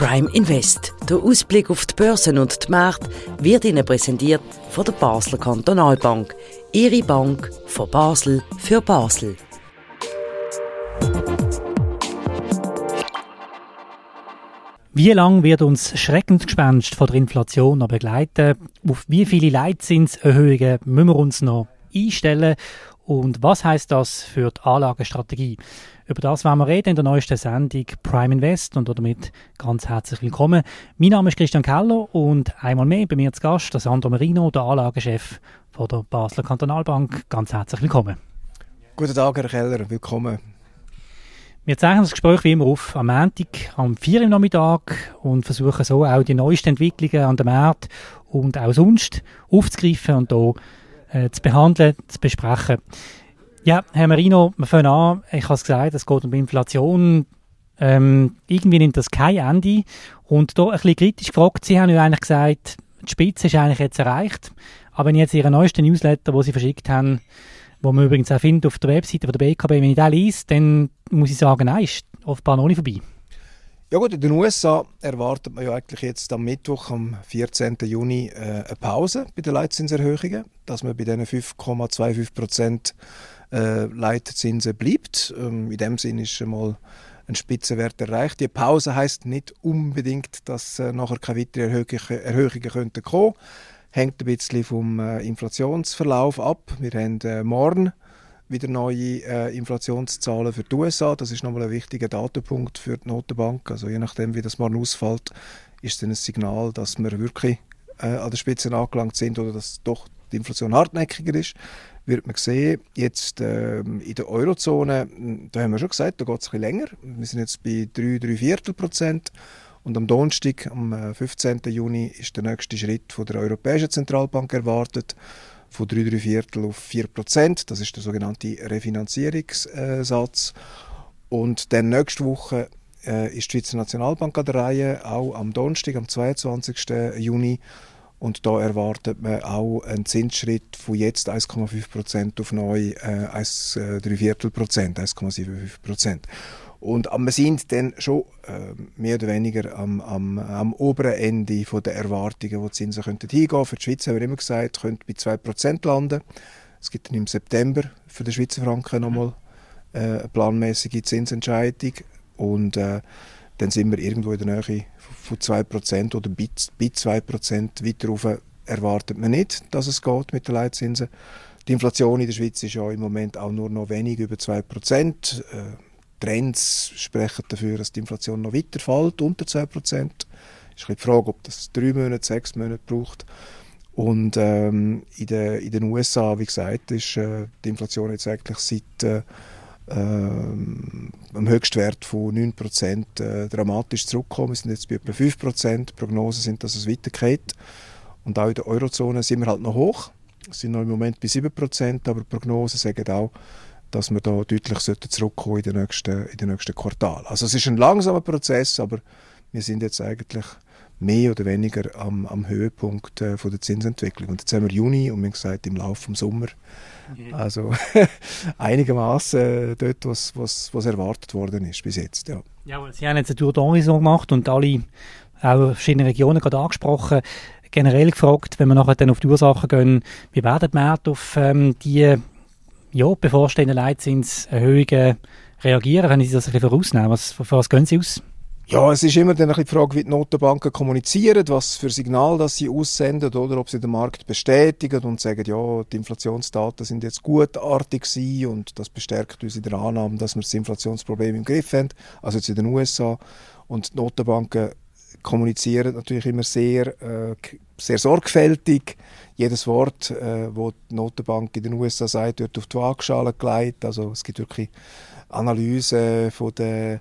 Prime Invest. Der Ausblick auf die Börsen und die Märkte wird Ihnen präsentiert von der Basler Kantonalbank. Ihre Bank von Basel für Basel. Wie lange wird uns Schreckensgespenst von der Inflation noch begleiten? Auf wie viele Leitzinserhöhungen müssen wir uns noch einstellen? Und was heißt das für die Anlagestrategie? Über das werden wir reden in der neuesten Sendung Prime Invest und damit ganz herzlich willkommen. Mein Name ist Christian Keller und einmal mehr bei mir zu Gast der Sandro Marino, der Anlagechef von der Basler Kantonalbank. Ganz herzlich willkommen. Guten Tag, Herr Keller, willkommen. Wir zeichnen das Gespräch wie immer auf am Montag, am 4 Uhr Nachmittag und versuchen so auch die neuesten Entwicklungen an dem Markt und auch sonst aufzugreifen und hier äh, zu behandeln, zu besprechen. Ja, Herr Marino, wir fangen an. Ich habe es gesagt, es geht um Inflation. Ähm, irgendwie nimmt das kein Ende. Und da ein bisschen kritisch gefragt, Sie haben ja eigentlich gesagt, die Spitze ist eigentlich jetzt erreicht. Aber wenn ich jetzt Ihren neuesten Newsletter, den Sie verschickt haben, wo man übrigens auch findet auf der Webseite von der BKB, wenn ich den lese, dann muss ich sagen, nein, ist offenbar noch nicht vorbei. Ja gut, in den USA erwartet man ja eigentlich jetzt am Mittwoch, am 14. Juni, äh, eine Pause bei den Leitzinserhöhungen, dass man bei diesen 5,25 Prozent äh, Leitzinsen bleibt. Ähm, in dem Sinne ist schon mal ein Spitzenwert erreicht. Die Pause heißt nicht unbedingt, dass äh, nachher keine weiteren Erhöhungen, Erhöhungen könnten kommen. Hängt ein bisschen vom äh, Inflationsverlauf ab. Wir haben äh, morgen wieder neue äh, Inflationszahlen für die USA. Das ist nochmal ein wichtiger Datenpunkt für die Notenbank. Also je nachdem, wie das morgen ausfällt, ist es ein Signal, dass wir wirklich äh, an der Spitze angelangt sind oder dass doch die Inflation hartnäckiger ist. Wird man sehen, jetzt äh, in der Eurozone, da haben wir schon gesagt, da geht es bisschen länger. Wir sind jetzt bei 3, 3 Viertel Prozent. Und am Donnerstag, am 15. Äh, Juni, ist der nächste Schritt von der Europäischen Zentralbank erwartet von 3, 3 Viertel auf 4 Prozent. Das ist der sogenannte Refinanzierungssatz. Und dann nächste Woche äh, ist die Schweizer Nationalbank an der Reihe, auch am Donnerstag, am 22. Juni. Und da erwartet man auch einen Zinsschritt von jetzt 1,5 Prozent auf neu äh, 1, äh, 3 Viertel Prozent, 1,75 Prozent. Und wir sind dann schon äh, mehr oder weniger am, am, am oberen Ende von der Erwartungen, wo die Zinsen könnten hingehen. Für die Schweiz haben wir immer gesagt, könnte bei 2% landen. Es gibt dann im September für den Schweizer Franken nochmal äh, eine planmäßige Zinsentscheidung. Und äh, dann sind wir irgendwo in der Nähe von 2% oder bei 2% weiter rauf erwartet man nicht, dass es geht mit den Leitzinsen. Die Inflation in der Schweiz ist ja im Moment auch nur noch wenig über 2%. Äh, Trends sprechen dafür, dass die Inflation noch weiter fällt, unter 2%. Es ist die Frage, ob das drei Monate, sechs Monate braucht. Und ähm, in, de, in, den USA, wie gesagt, ist äh, die Inflation jetzt eigentlich seit äh, ähm, am Höchstwert von 9% äh, dramatisch zurückgekommen. Wir sind jetzt bei etwa 5%. Prognosen sind, dass es weitergeht. Und auch in der Eurozone sind wir halt noch hoch. Wir sind noch im Moment bei 7%, aber Prognosen sagen auch, dass wir da deutlich zurückkommen in den nächsten, in den nächsten Quartal. Also es ist ein langsamer Prozess, aber wir sind jetzt eigentlich mehr oder weniger am, am Höhepunkt äh, von der Zinsentwicklung. Und jetzt haben wir Juni und wir haben gesagt, im Laufe des Sommer. Okay. Also einigermaßen äh, dort, was, was, was erwartet worden ist bis jetzt. Ja, ja Sie haben jetzt eine Tour d'Horizon gemacht und alle auch verschiedene Regionen gerade angesprochen. Generell gefragt, wenn wir nachher dann auf die Ursachen gehen, wie werden die Märkte auf ähm, die ja, bevorstehenden Leitzinserhöhungen reagieren? Können Sie das ein bisschen vorausnehmen? Was, was gehen Sie aus? Ja, es ist immer dann ein bisschen die Frage, wie die Notenbanken kommunizieren, was für Signal das sie aussenden oder ob sie den Markt bestätigen und sagen, ja, die Inflationsdaten sind jetzt gutartig gewesen und das bestärkt uns in der Annahme, dass wir das Inflationsproblem im Griff haben, also jetzt in den USA. Und die Notenbanken kommunizieren natürlich immer sehr, äh, sehr sorgfältig. Jedes Wort, äh, wo die Notenbank in den USA sagt, wird auf die Waagschale gelegt. Also es gibt wirklich Analysen von der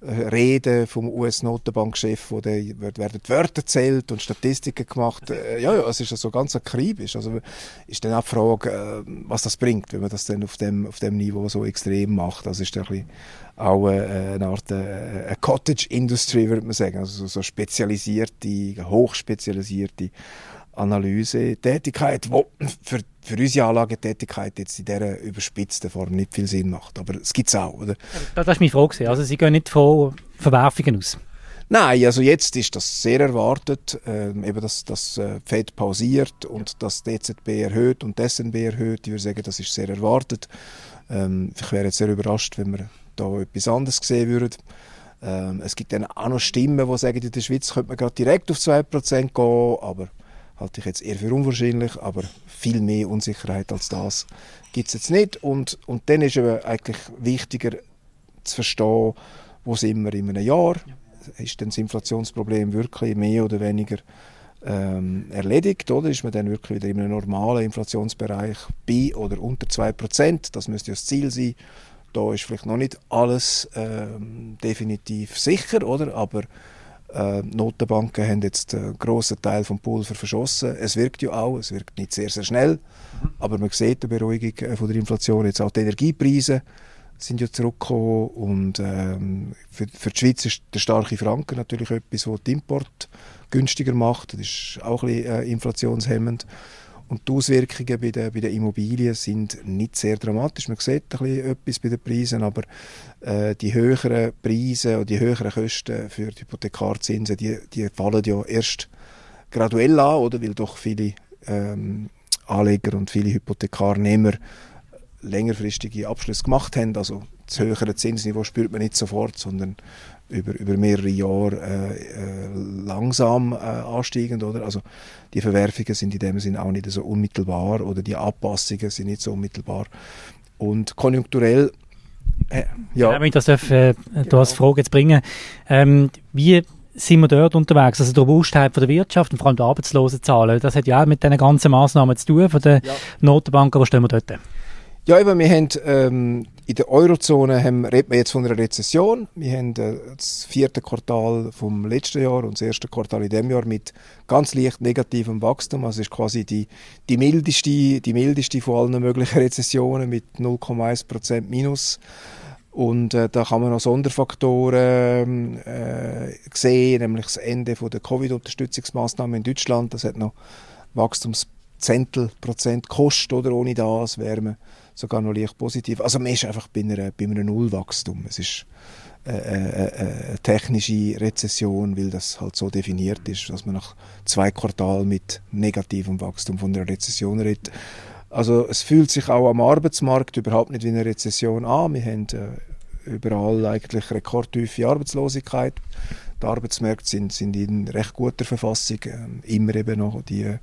äh, Rede vom US-Notenbankchef, wo der, werden die Wörter zählt und Statistiken gemacht. Äh, ja, ja, es ist also ganz akribisch. Also ist dann auch die Frage, äh, was das bringt, wenn man das dann auf dem, auf dem Niveau so extrem macht. Das ist ein bisschen auch äh, eine Art eine Cottage Industry, würde man sagen. Also so spezialisierte, hochspezialisierte Analyse-Tätigkeit, die für, für unsere Anlagetätigkeit jetzt in dieser überspitzten Form nicht viel Sinn macht. Aber es gibt es auch, oder? Das, das ist meine Frage. Also Sie gehen nicht von Verwerfungen aus? Nein, also jetzt ist das sehr erwartet, äh, eben dass das äh, Fed pausiert und das DZB erhöht und das SNB erhöht. Ich würde sagen, das ist sehr erwartet. Ähm, ich wäre jetzt sehr überrascht, wenn wir da etwas anderes sehen würden. Ähm, es gibt dann auch noch Stimmen, die sagen, in der Schweiz könnte man gerade direkt auf 2% gehen, aber halte ich jetzt eher für unwahrscheinlich, aber viel mehr Unsicherheit als das gibt es jetzt nicht. Und, und dann ist es eigentlich wichtiger zu verstehen, wo sind wir in einem Jahr. Ja. Ist denn das Inflationsproblem wirklich mehr oder weniger ähm, erledigt? Oder ist man dann wirklich wieder in einem normalen Inflationsbereich bei oder unter 2%? Das müsste ja das Ziel sein. Da ist vielleicht noch nicht alles ähm, definitiv sicher, oder? aber äh, Notenbanken haben jetzt einen grossen Teil vom Pulver verschossen. Es wirkt ja auch, es wirkt nicht sehr, sehr schnell, mhm. aber man sieht die Beruhigung äh, von der Inflation. Jetzt auch die Energiepreise sind ja zurückgekommen und ähm, für, für die Schweiz ist der starke Franken natürlich etwas, was den Import günstiger macht. Das ist auch ein bisschen äh, inflationshemmend. Und die Auswirkungen bei den, bei den Immobilien sind nicht sehr dramatisch. Man sieht ein bisschen etwas bei den Preisen, aber äh, die höheren Preise und die höheren Kosten für die Hypothekarzinsen, die, die fallen ja erst graduell an, oder? weil doch viele ähm, Anleger und viele Hypothekarnehmer längerfristige Abschlüsse gemacht haben. Also das höhere Zinsniveau spürt man nicht sofort, sondern über, über mehrere Jahre äh, äh, langsam äh, ansteigend. Oder? Also die Verwerfungen sind in dem Sinne auch nicht so unmittelbar oder die Anpassungen sind nicht so unmittelbar. Und konjunkturell äh, ja. Wenn ich das darf, äh, genau. als Frage jetzt bringen, ähm, wie sind wir dort unterwegs? Also die Robustheit von der Wirtschaft und vor allem die Arbeitslosenzahlen, das hat ja auch mit diesen ganzen Massnahmen zu tun von der ja. Notenbank, wo stehen wir dort? Ja, eben, wir haben ähm, in der Eurozone haben, reden wir jetzt von einer Rezession. Wir haben äh, das vierte Quartal vom letzten Jahr und das erste Quartal in dem Jahr mit ganz leicht negativem Wachstum. Also ist quasi die, die mildeste, die mildeste von allen möglichen Rezessionen mit 0,1% Minus. Und äh, da kann man noch Sonderfaktoren äh, sehen, nämlich das Ende von der Covid-Unterstützungsmaßnahmen in Deutschland. Das hat noch Wachstumszentel Prozent gekostet, oder ohne das wäre man sogar noch leicht positiv. Also man ist einfach bei, einer, bei einem Nullwachstum. Es ist äh, äh, eine technische Rezession, weil das halt so definiert ist, dass man nach zwei Quartalen mit negativem Wachstum von einer Rezession redet. Also es fühlt sich auch am Arbeitsmarkt überhaupt nicht wie eine Rezession an. Wir haben äh, überall eigentlich rekordtiefe Arbeitslosigkeit. Die Arbeitsmärkte sind, sind in recht guter Verfassung. Ähm, immer eben noch die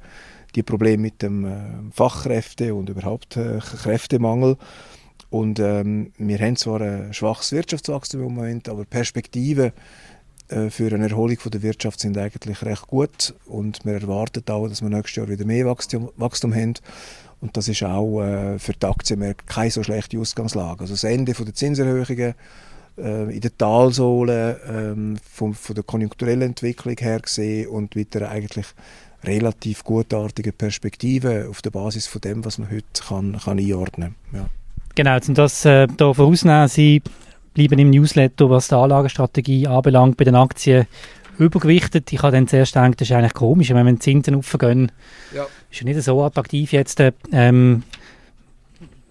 die Probleme mit dem äh, Fachkräfte und überhaupt äh, Kräftemangel. Und ähm, wir haben zwar ein schwaches Wirtschaftswachstum im Moment, aber Perspektiven äh, für eine Erholung von der Wirtschaft sind eigentlich recht gut und wir erwarten auch, dass wir nächstes Jahr wieder mehr Wachstum, Wachstum haben. Und das ist auch äh, für die Aktienmärkte keine so schlechte Ausgangslage. Also das Ende der Zinserhöhungen äh, in der Talsohle ähm, von, von der konjunkturellen Entwicklung her gesehen und wieder eigentlich relativ gutartige Perspektive auf der Basis von dem, was man heute kann, kann einordnen kann. Ja. Genau, um das äh, da vorausnehmen, Sie bleiben im Newsletter, was die Anlagestrategie anbelangt, bei den Aktien übergewichtet. Ich habe dann zuerst gedacht, das ist eigentlich komisch, wenn wir die Zinsen aufgehen, ja. ist ja nicht so attraktiv jetzt. Ähm,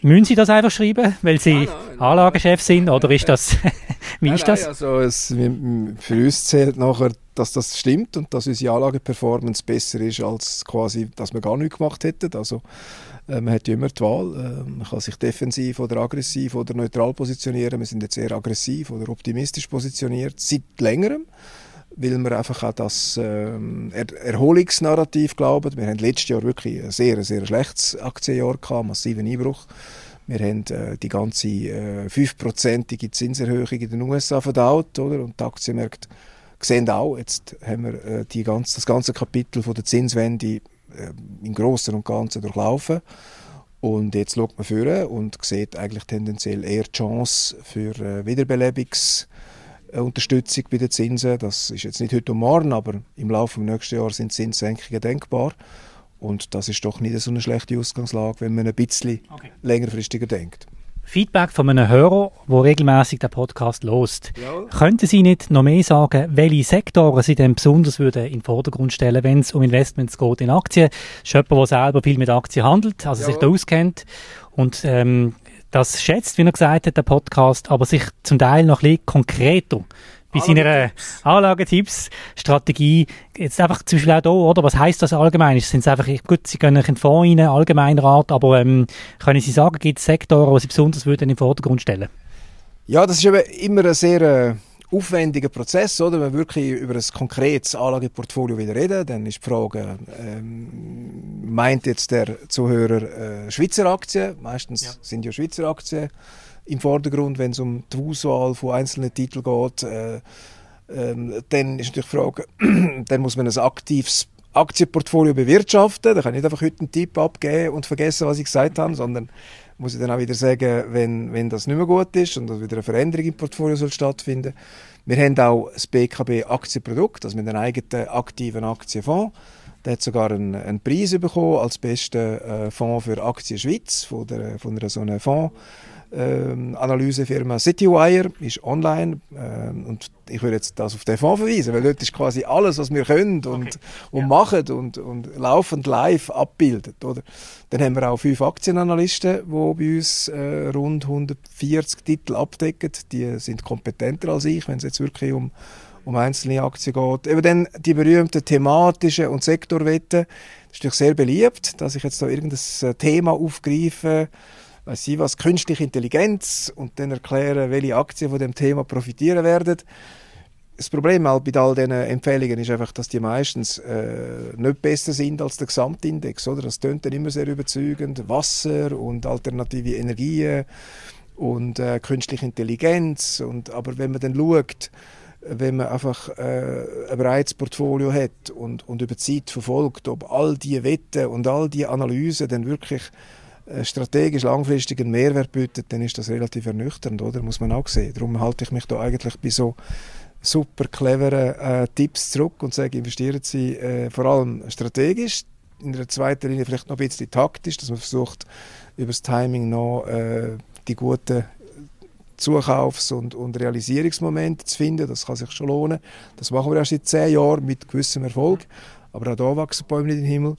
Müssen Sie das einfach schreiben, weil Sie nein, nein, Anlagechef sind, oder ist das, wie nein, ist das? also es, für uns zählt nachher, dass das stimmt und dass unsere Anlageperformance besser ist, als quasi, dass wir gar nichts gemacht hätten. Also äh, man hat ja immer die Wahl, äh, man kann sich defensiv oder aggressiv oder neutral positionieren. Wir sind jetzt eher aggressiv oder optimistisch positioniert, seit längerem weil wir einfach auch das ähm, er Erholungsnarrativ glauben. Wir haben letztes Jahr wirklich ein sehr, sehr schlechtes Aktienjahr gehabt, massiven Einbruch. Wir haben äh, die ganze äh, 5%ige Zinserhöhung in den USA verdaut, oder? Und die Aktienmärkte sehen auch, jetzt haben wir äh, die ganze, das ganze Kapitel von der Zinswende äh, im Großen und Ganzen durchlaufen. Und jetzt schaut man vor und sieht eigentlich tendenziell eher die Chance für äh, Wiederbelebungs- Unterstützung bei den Zinsen. Das ist jetzt nicht heute und morgen, aber im Laufe des nächsten Jahres sind Zinssenkungen denkbar. Und das ist doch nicht so eine schlechte Ausgangslage, wenn man ein bisschen okay. längerfristiger denkt. Feedback von einem Hörer, der regelmäßig den Podcast lost. Ja. Könnten Sie nicht noch mehr sagen, welche Sektoren Sie denn besonders würden in den Vordergrund stellen, wenn es um Investments geht in Aktien? Das ist jemand, der selber viel mit Aktien handelt, also ja. sich da auskennt. Und ähm, das schätzt, wie er gesagt hat, der Podcast, aber sich zum Teil noch ein bisschen konkreter bei seiner Anlagetipps, Strategie, jetzt einfach zum Beispiel auch da, oder? Was heißt das allgemein? Sind es einfach, gut, Sie in den Fonds rein, allgemeiner Art, aber ähm, können Sie sagen, gibt es Sektoren, die Sie besonders würden in den Vordergrund stellen? Ja, das ist eben immer ein sehr äh, aufwendiger Prozess, oder? Wenn wir wirklich über ein konkretes Anlageportfolio wieder reden, dann ist die Frage, ähm, meint jetzt der Zuhörer äh, Schweizer Aktien? Meistens ja. sind ja Schweizer Aktien im Vordergrund, wenn es um die Auswahl von einzelnen Titeln geht. Äh, ähm, dann ist natürlich die Frage, dann muss man ein aktives Aktienportfolio bewirtschaften. Da kann ich nicht einfach heute einen Tipp abgeben und vergessen, was ich gesagt habe, sondern muss ich dann auch wieder sagen, wenn, wenn das nicht mehr gut ist und wieder eine Veränderung im Portfolio soll stattfinden. Wir haben auch das BKB Aktienprodukt, also mit einem eigenen aktiven Aktienfonds. Der hat sogar einen, einen Preis bekommen als bester äh, Fonds für Aktien Schweiz von, der, von einer so einer Fonds ähm, Analysefirma Citywire ist online ähm, und ich würde jetzt das auf den Fonds verweisen, weil dort ist quasi alles, was wir können und, okay. und ja. machen und, und laufend live abbildet. Oder? Dann haben wir auch fünf Aktienanalysten, die bei uns äh, rund 140 Titel abdecken. Die sind kompetenter als ich, wenn es jetzt wirklich um um einzelne Aktien geht. Eben dann die berühmten thematischen und Sektorwetten. Das ist natürlich sehr beliebt, dass ich jetzt da irgendein äh, Thema aufgreife, weiß ich was, künstliche Intelligenz und dann erklären, welche Aktien von dem Thema profitieren werden. Das Problem halt bei all diesen Empfehlungen ist einfach, dass die meistens äh, nicht besser sind als der Gesamtindex. Oder? Das tönt dann immer sehr überzeugend. Wasser und alternative Energien und äh, künstliche Intelligenz. Und, aber wenn man dann schaut, wenn man einfach äh, ein breites Portfolio hat und, und über Zeit verfolgt, ob all diese Wetten und all diese Analysen dann wirklich strategisch langfristig einen Mehrwert bietet, dann ist das relativ ernüchternd, oder? Muss man auch sehen. Darum halte ich mich da eigentlich bei so super cleveren äh, Tipps zurück und sage, investieren Sie äh, vor allem strategisch, in der zweiten Linie vielleicht noch ein bisschen taktisch, dass man versucht, über das Timing noch äh, die guten Zukaufs- und, und Realisierungsmomente zu finden. Das kann sich schon lohnen. Das machen wir erst seit zehn Jahren mit gewissem Erfolg. Aber auch da wachsen Bäume nicht in den Himmel.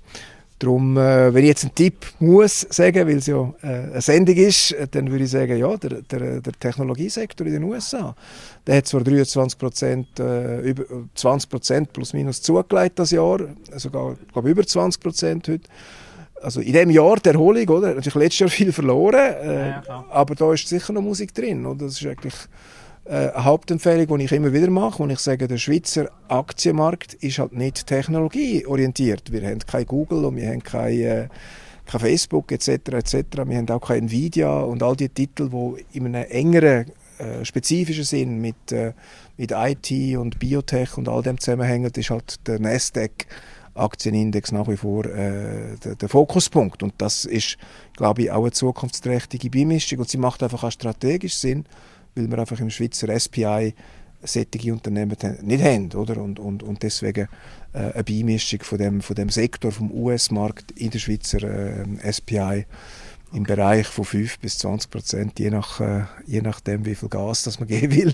Darum, äh, wenn ich jetzt einen Tipp muss sagen, weil es ja äh, eine Sendung ist, äh, dann würde ich sagen, ja, der, der, der Technologiesektor in den USA, der hat zwar 23 Prozent, äh, über 20 Prozent plus minus zugelegt das Jahr, sogar, glaube über 20 Prozent heute. Also in dem Jahr der Erholung, oder? Natürlich letztes Jahr viel verloren, äh, ja, aber da ist sicher noch Musik drin, oder? Das ist eigentlich äh, Hauptempfehlung, die ich immer wieder mache, und ich sage, der Schweizer Aktienmarkt ist halt nicht technologieorientiert. Wir haben kein Google und wir haben kein, äh, kein Facebook etc. etc. Wir haben auch kein Nvidia und all die Titel, die in einem engeren äh, spezifischen Sinn mit, äh, mit IT und Biotech und all dem zusammenhängen, ist halt der Nasdaq Aktienindex nach wie vor äh, der, der, Fokuspunkt. Und das ist, glaube ich, auch eine zukunftsträchtige Beimischung. Und sie macht einfach auch strategisch Sinn, weil wir einfach im Schweizer SPI sättige Unternehmen nicht haben, oder? Und, und, und deswegen äh, eine Beimischung von dem, von dem Sektor vom US-Markt in der Schweizer äh, SPI im Bereich von 5 bis 20 Prozent, je, nach, äh, je nachdem, wie viel Gas das man geben will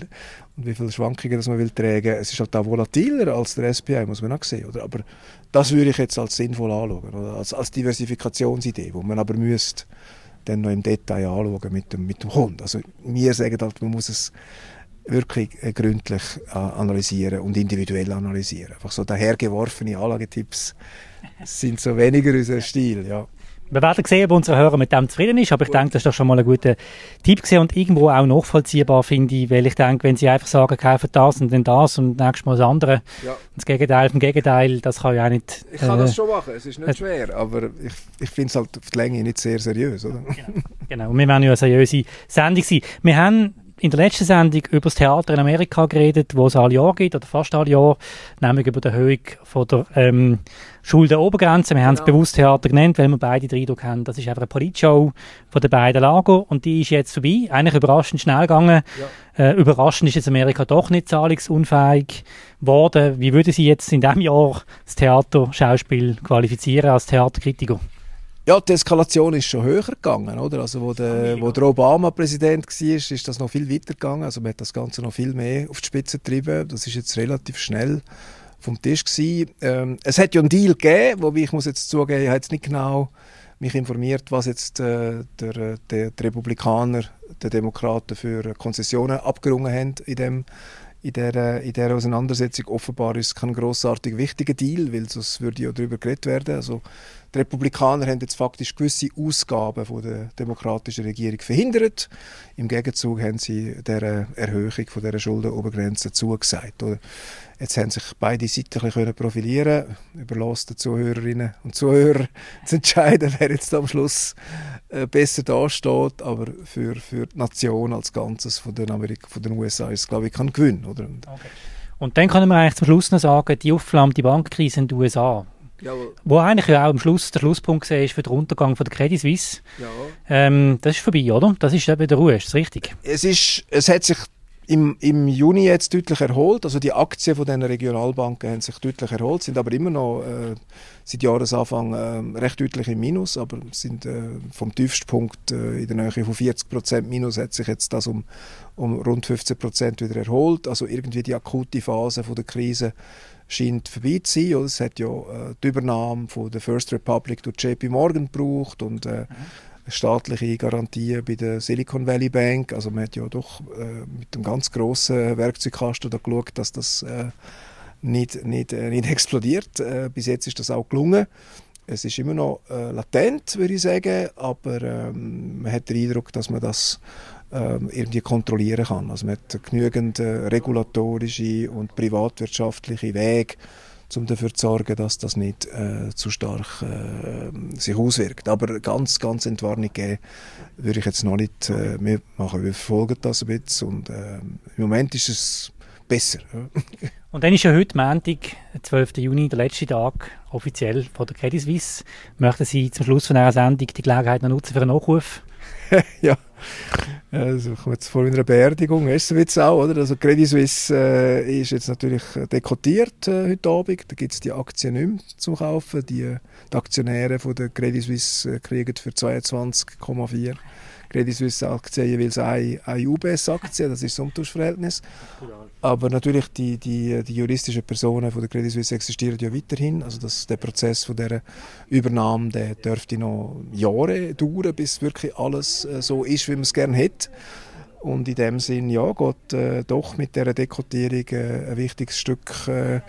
und wie viele Schwankungen das man will tragen. Es ist halt auch volatiler als der SPI, muss man auch sehen. Oder? Aber das würde ich jetzt als sinnvoll anschauen, oder? Als, als Diversifikationsidee, wo man aber müsste dann noch im Detail anschauen mit dem, mit dem Kunden. Also wir sagen halt, man muss es wirklich äh, gründlich äh, analysieren und individuell analysieren. Einfach so dahergeworfene Anlagetipps sind so weniger unser Stil, ja. Wir werden sehen, ob unsere Hörer mit dem zufrieden ist, aber ich denke, das ist doch schon mal ein guter Tipp gewesen und irgendwo auch nachvollziehbar, finde ich, weil ich denke, wenn sie einfach sagen, kaufen das und dann das und nächstes Mal das andere, ja. das Gegenteil vom Gegenteil, das kann ja auch nicht... Ich kann äh, das schon machen, es ist nicht äh, schwer, aber ich, ich finde es halt auf die Länge nicht sehr seriös, oder? Genau, genau. und wir werden ja eine seriöse Sendung sein. Wir haben in der letzten Sendung über das Theater in Amerika geredet, wo es alle Jahre gibt, oder fast alle Jahre, nämlich über die Erhöhung von der ähm, Schuldenobergrenze. Wir haben es genau. bewusst Theater genannt, weil wir beide den Eindruck haben, das ist einfach eine Politshow von den beiden Lager und die ist jetzt vorbei. Eigentlich überraschend schnell gegangen. Ja. Äh, überraschend ist jetzt Amerika doch nicht zahlungsunfähig geworden. Wie würde Sie jetzt in diesem Jahr das Theaterschauspiel qualifizieren als Theaterkritiker? Ja, die Eskalation ist schon höher gegangen, oder? Also, wo der, wo der Obama Präsident war, ist das noch viel weiter gegangen. Also, man hat das Ganze noch viel mehr auf die Spitze getrieben. Das ist jetzt relativ schnell vom Tisch gewesen. Ähm, es hat ja einen Deal gegeben, wobei ich muss jetzt zugeben, ich habe jetzt nicht genau mich informiert, was jetzt äh, der, der, der Republikaner, der Demokraten für Konzessionen abgerungen haben in dem in dieser, in dieser Auseinandersetzung. Offenbar ist es kein grossartig wichtiger Deal, weil sonst würde ja darüber geredet werden. Also die Republikaner haben jetzt faktisch gewisse Ausgaben von der demokratischen Regierung verhindert. Im Gegenzug haben sie der Erhöhung von der Schuldenobergrenze zugesagt. Oder? Jetzt haben sich beide Seiten ein profilieren Überlässt den Zuhörerinnen und Zuhörern zu entscheiden, wer jetzt am Schluss äh, besser dasteht. Aber für, für die Nation als Ganzes von den, Amerika, von den USA ist es, glaube ich, kein Gewinn. Oder? Okay. Und dann können wir eigentlich zum Schluss noch sagen, die aufflammte Bankkrise in den USA, Jawohl. Wo eigentlich ja auch am Schluss der Schlusspunkt war für den Untergang von der Credit Suisse. Ja. Ähm, das ist vorbei, oder? Das ist eben der Ruhe, ist das richtig? Es, ist, es hat sich im, im Juni jetzt deutlich erholt. Also die Aktien von den Regionalbanken haben sich deutlich erholt, sind aber immer noch äh, seit Jahresanfang äh, recht deutlich im Minus, aber sind äh, vom Tiefstpunkt äh, in der Nähe von 40 Prozent Minus hat sich jetzt das um, um rund 15 Prozent wieder erholt. Also irgendwie die akute Phase von der Krise scheint vorbei zu sein. Es hat ja äh, die Übernahme von der First Republic durch JP Morgan gebraucht und äh, mhm. Staatliche Garantien bei der Silicon Valley Bank. Also man hat ja doch äh, mit einem ganz grossen Werkzeugkasten da geschaut, dass das äh, nicht, nicht, äh, nicht explodiert. Äh, bis jetzt ist das auch gelungen. Es ist immer noch latent, würde ich sagen, aber ähm, man hat den Eindruck, dass man das ähm, irgendwie kontrollieren kann. Also man hat genügend äh, regulatorische und privatwirtschaftliche Wege, um dafür zu sorgen, dass das nicht äh, zu stark äh, sich auswirkt. Aber ganz, ganz Entwarnung geben würde ich jetzt noch nicht. Äh, wir machen, wir verfolgen das ein bisschen und äh, im Moment ist es besser. und dann ist ja heute Montag, 12. Juni, der letzte Tag offiziell von der Credit Suisse. Möchten Sie zum Schluss von dieser Sendung die Gelegenheit noch nutzen für einen Nachruf? ja, also ich komme jetzt vor einer Beerdigung, ist es jetzt auch, oder? Also Credit Suisse äh, ist jetzt natürlich dekotiert äh, heute Abend, da gibt es die Aktien nicht mehr zum Kaufen, die, die Aktionäre von der Credit Suisse äh, kriegen für 22,4 Credit Suisse Aktien jeweils eine, eine UBS-Aktie, das ist das Umtauschverhältnis. Aber natürlich die, die, die juristischen Personen von der Credit Suisse existieren ja weiterhin. Also das, der Prozess von der Übernahme, der dürfte noch Jahre dauern, bis wirklich alles äh, so ist, wie man es gerne hätte. Und in dem Sinn, ja, geht äh, doch mit dieser Dekotierung äh, ein wichtiges Stück äh,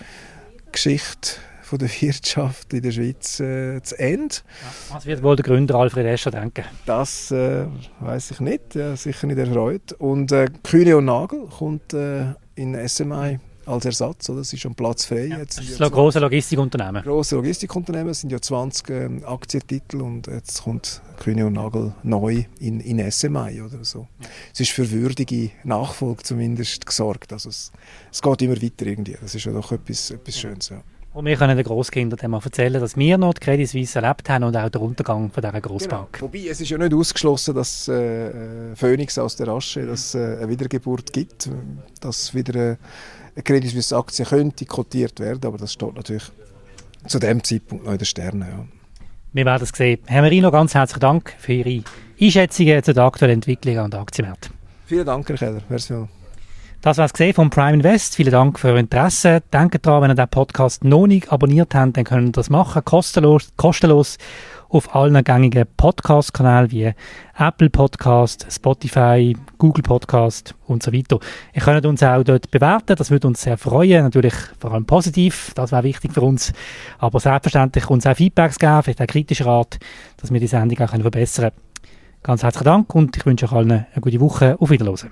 Geschichte von der Wirtschaft in der Schweiz äh, zu Ende. Ja, was wird wohl der Gründer Alfred Escher denken? Das äh, weiß ich nicht, ja, sicher nicht erfreut. Und äh, Kühne und Nagel kommt äh, in SMI als Ersatz, oder? Es ist schon Platz frei. Ja, jetzt das ist ein großes Logistikunternehmen. Große Logistikunternehmen, es sind ja 20 äh, Aktientitel und jetzt kommt Kühne und Nagel neu in, in SMI oder so. Ja. Es ist für würdige Nachfolge zumindest gesorgt. Also es, es geht immer weiter irgendwie. Das ist ja doch etwas, etwas Schönes. Ja. Und wir können den Grosskindern dann mal erzählen, dass wir noch die Credit Suisse erlebt haben und auch den Untergang von dieser Grossbank. Genau. Wobei, es ist ja nicht ausgeschlossen, dass äh, äh Phoenix aus der Asche dass, äh, eine Wiedergeburt gibt, dass wieder äh, eine Credit Suisse Aktie könnte kotiert werden, aber das steht natürlich zu dem Zeitpunkt noch in den Sternen. Ja. Wir werden es sehen. Herr Merino, ganz herzlichen Dank für Ihre Einschätzungen zu den aktuellen Entwicklungen an den Aktienmärkten. Vielen Dank, Herr Keller. Merci. Das war es vom Prime Invest. Vielen Dank für Ihr Interesse. Denkt daran, wenn ihr den Podcast noch nicht abonniert habt, dann könnt ihr das machen, kostenlos, kostenlos auf allen gängigen Podcast-Kanälen wie Apple Podcast, Spotify, Google Podcast und so weiter. Ihr könnt uns auch dort bewerten, das würde uns sehr freuen, natürlich vor allem positiv, das wäre wichtig für uns, aber selbstverständlich uns auch Feedbacks geben, vielleicht auch kritischer Art, dass wir die Sendung auch verbessern können. Ganz herzlichen Dank und ich wünsche euch allen eine gute Woche. Auf Wiedersehen.